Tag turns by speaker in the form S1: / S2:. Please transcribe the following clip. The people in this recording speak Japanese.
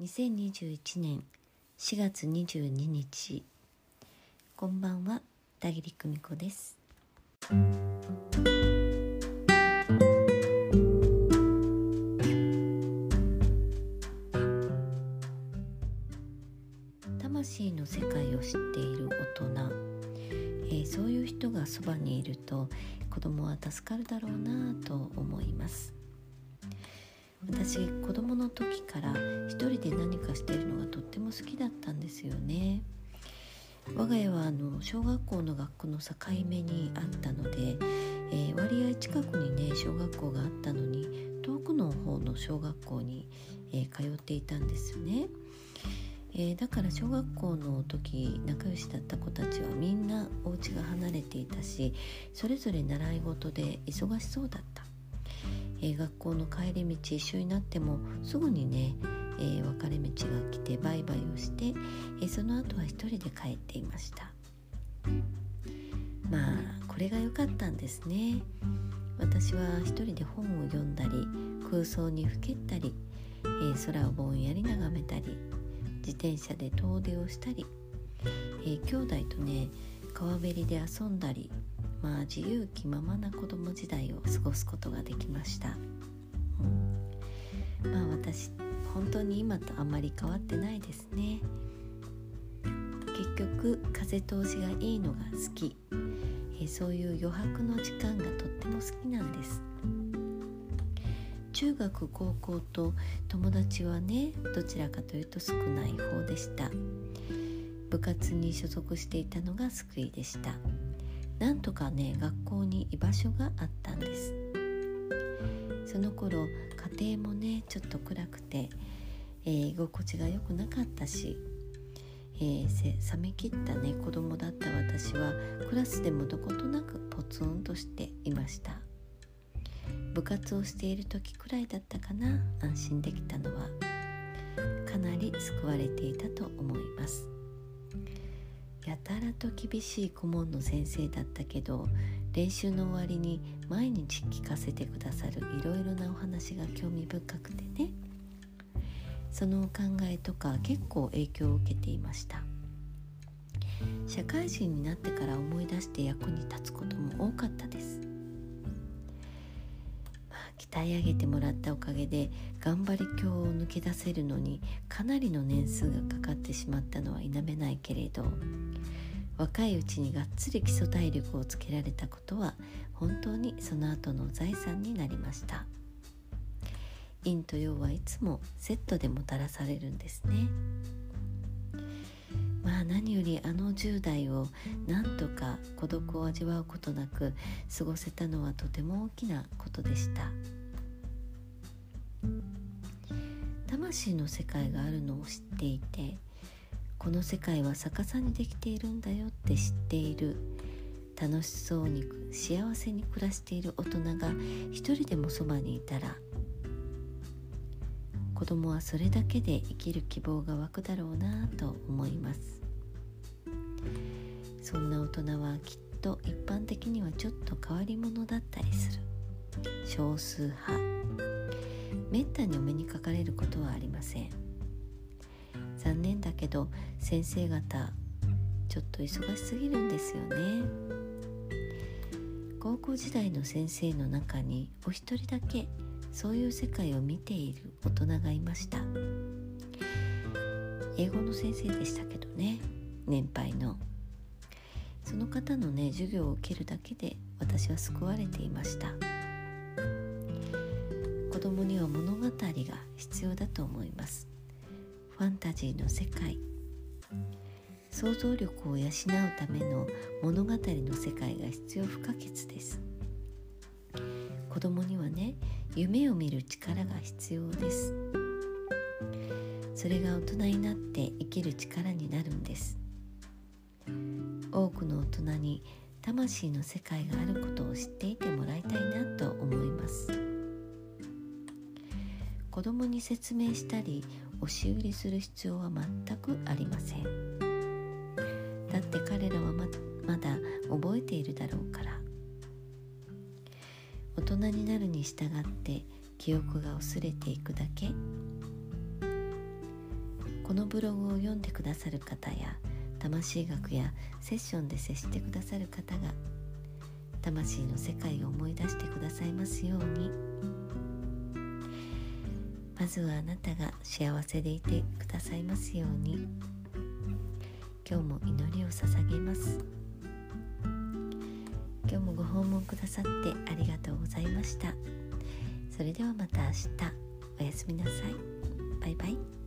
S1: 2021年4月22日こんばんは田切久美子です。魂の世界を知っている大人、えー、そういう人がそばにいると子供は助かるだろうなと思います。私子供の時から一人で何かしているのがとっても好きだったんですよね。我が家はあの小学校の学校の境目にあったので、えー、割合近くにね小学校があったのに遠くの方の小学校に、えー、通っていたんですよね、えー、だから小学校の時仲良しだった子たちはみんなお家が離れていたしそれぞれ習い事で忙しそうだった。え、学校の帰り道一緒になってもすぐにね、え、分かれ道が来てバイバイをして、え、その後は一人で帰っていました。まあこれが良かったんですね。私は一人で本を読んだり空想にふけったり、えー、空をぼんやり眺めたり自転車で遠出をしたり、えー、兄弟とね川べりで遊んだりまあ自由気ままな子供時代を過ごすことができました、うん、まあ私本当に今とあまり変わってないですね。結局風通しがいいのが好き。えそういう余白の時間がとっても好きなんです。中学高校と友達はねどちらかというと少ない方でした。部活に所属していたのが救いでした。なんとかね学校に居場所があったんです。その頃家庭もねちょっと暗くて、えー、居心地が良くなかったし、えー、冷め切ったね子供だった私はクラスでもどことなくポツンとしていました。部活をしている時くらいだったかな安心できたのは。かなり救われていたと思います。やたらと厳しい顧問の先生だったけど練習の終わりに毎日聞かせてくださるいろいろなお話が興味深くてね。そのお考えとか結構影響を受けていました。社会人になってから思い出して役に立つことも多かったです。鍛え上げてもらったおかげで頑張り境を抜け出せるのにかなりの年数がかかってしまったのは否めないけれど若いうちにがっつり基礎体力をつけられたことは本当にその後の財産になりました。陰と陽はいつもセットでもたらされるんですね。まあ何よりあの10代をなんとか孤独を味わうことなく過ごせたのはとても大きなことでした。魂の世界があるのを知っていてこの世界は逆さにできているんだよって知っている。楽しそうに幸せに暮らしている大人が一人でもそばにいたら子供はそれだけで生きる希望が湧くだろうなと思います。そんな大人はきっと一般的にはちょっと変わり者だったりする。少数派。めったにお目にかかれることはありません。残念だけど先生方ちょっと忙しすぎるんですよね。高校時代の先生の中にお一人だけそういう世界を見ている大人がいました。英語の先生でしたけどね年配の。その方のね授業を受けるだけで私は救われていました。子供には物語が必要だと思います。ファンタジーの世界。想像力を養うための物語の世界が必要不可欠です。子供にはね夢を見る力が必要です。それが大人になって生きる力になるんです。多くの大人に魂の世界があることを知っていてもらいたいなと思います。子供に説明したり押し売りする必要は全くありません。だって彼らはままだ覚えているだろうから。大人になるに従って記憶が薄れていくだけ。このブログを読んでくださる方や魂学やセッションで接してくださる方が魂の世界を思い出してくださいますように。まずはあなたが幸せでいてくださいますように。今日も祈りを捧げます。今日もご訪問くださってありがとうございました。それではまた明日。おやすみなさい。バイバイ。